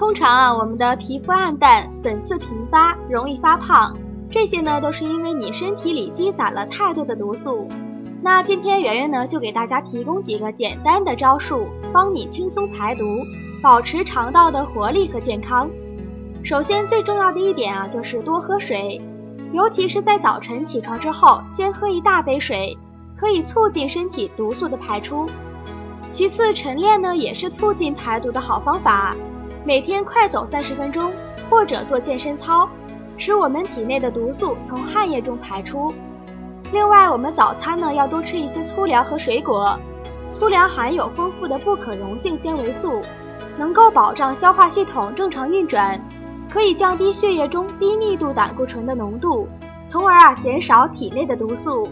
通常啊，我们的皮肤暗淡、粉刺频发、容易发胖，这些呢都是因为你身体里积攒了太多的毒素。那今天圆圆呢就给大家提供几个简单的招数，帮你轻松排毒，保持肠道的活力和健康。首先最重要的一点啊，就是多喝水，尤其是在早晨起床之后，先喝一大杯水，可以促进身体毒素的排出。其次，晨练呢也是促进排毒的好方法。每天快走三十分钟，或者做健身操，使我们体内的毒素从汗液中排出。另外，我们早餐呢要多吃一些粗粮和水果。粗粮含有丰富的不可溶性纤维素，能够保障消化系统正常运转，可以降低血液中低密度胆固醇的浓度，从而啊减少体内的毒素。